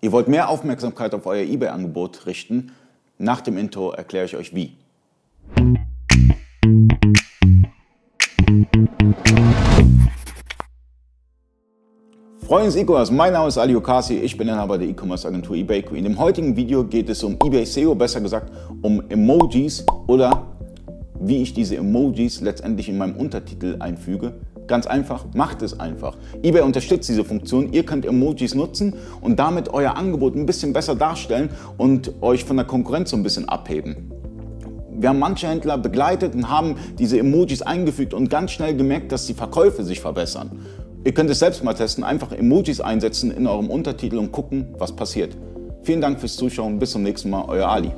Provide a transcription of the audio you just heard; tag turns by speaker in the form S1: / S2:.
S1: Ihr wollt mehr Aufmerksamkeit auf euer eBay-Angebot richten? Nach dem Intro erkläre ich euch wie. Freunde des E-Commerce, mein Name ist Ali Okasi, ich bin Inhaber der E-Commerce-Agentur eBayQ. In dem heutigen Video geht es um eBay SEO, besser gesagt um Emojis oder wie ich diese Emojis letztendlich in meinem Untertitel einfüge. Ganz einfach, macht es einfach. eBay unterstützt diese Funktion. Ihr könnt Emojis nutzen und damit euer Angebot ein bisschen besser darstellen und euch von der Konkurrenz so ein bisschen abheben. Wir haben manche Händler begleitet und haben diese Emojis eingefügt und ganz schnell gemerkt, dass die Verkäufe sich verbessern. Ihr könnt es selbst mal testen, einfach Emojis einsetzen in eurem Untertitel und gucken, was passiert. Vielen Dank fürs Zuschauen, bis zum nächsten Mal, euer Ali.